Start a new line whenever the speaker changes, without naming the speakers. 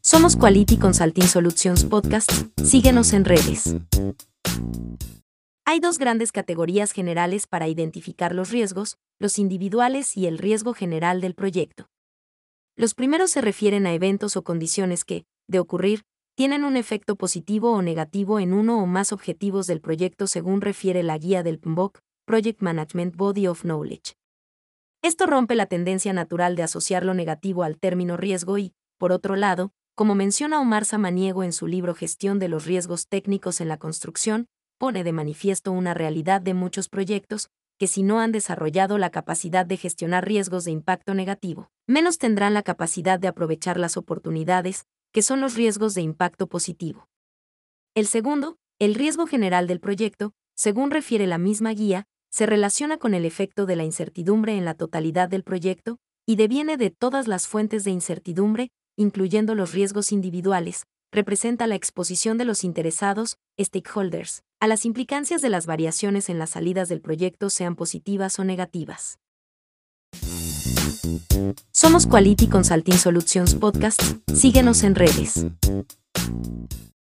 Somos Quality Consulting Solutions Podcast. Síguenos en redes. Hay dos grandes categorías generales para identificar los riesgos, los individuales y el riesgo general del proyecto. Los primeros se refieren a eventos o condiciones que, de ocurrir, tienen un efecto positivo o negativo en uno o más objetivos del proyecto según refiere la guía del PMBOK, Project Management Body of Knowledge. Esto rompe la tendencia natural de asociar lo negativo al término riesgo y, por otro lado, como menciona Omar Samaniego en su libro Gestión de los riesgos técnicos en la construcción, pone de manifiesto una realidad de muchos proyectos, que si no han desarrollado la capacidad de gestionar riesgos de impacto negativo, menos tendrán la capacidad de aprovechar las oportunidades, que son los riesgos de impacto positivo. El segundo, el riesgo general del proyecto, según refiere la misma guía, se relaciona con el efecto de la incertidumbre en la totalidad del proyecto y deviene de todas las fuentes de incertidumbre, incluyendo los riesgos individuales, representa la exposición de los interesados, stakeholders, a las implicancias de las variaciones en las salidas del proyecto sean positivas o negativas. Somos Quality Consulting Solutions Podcast. Síguenos en redes.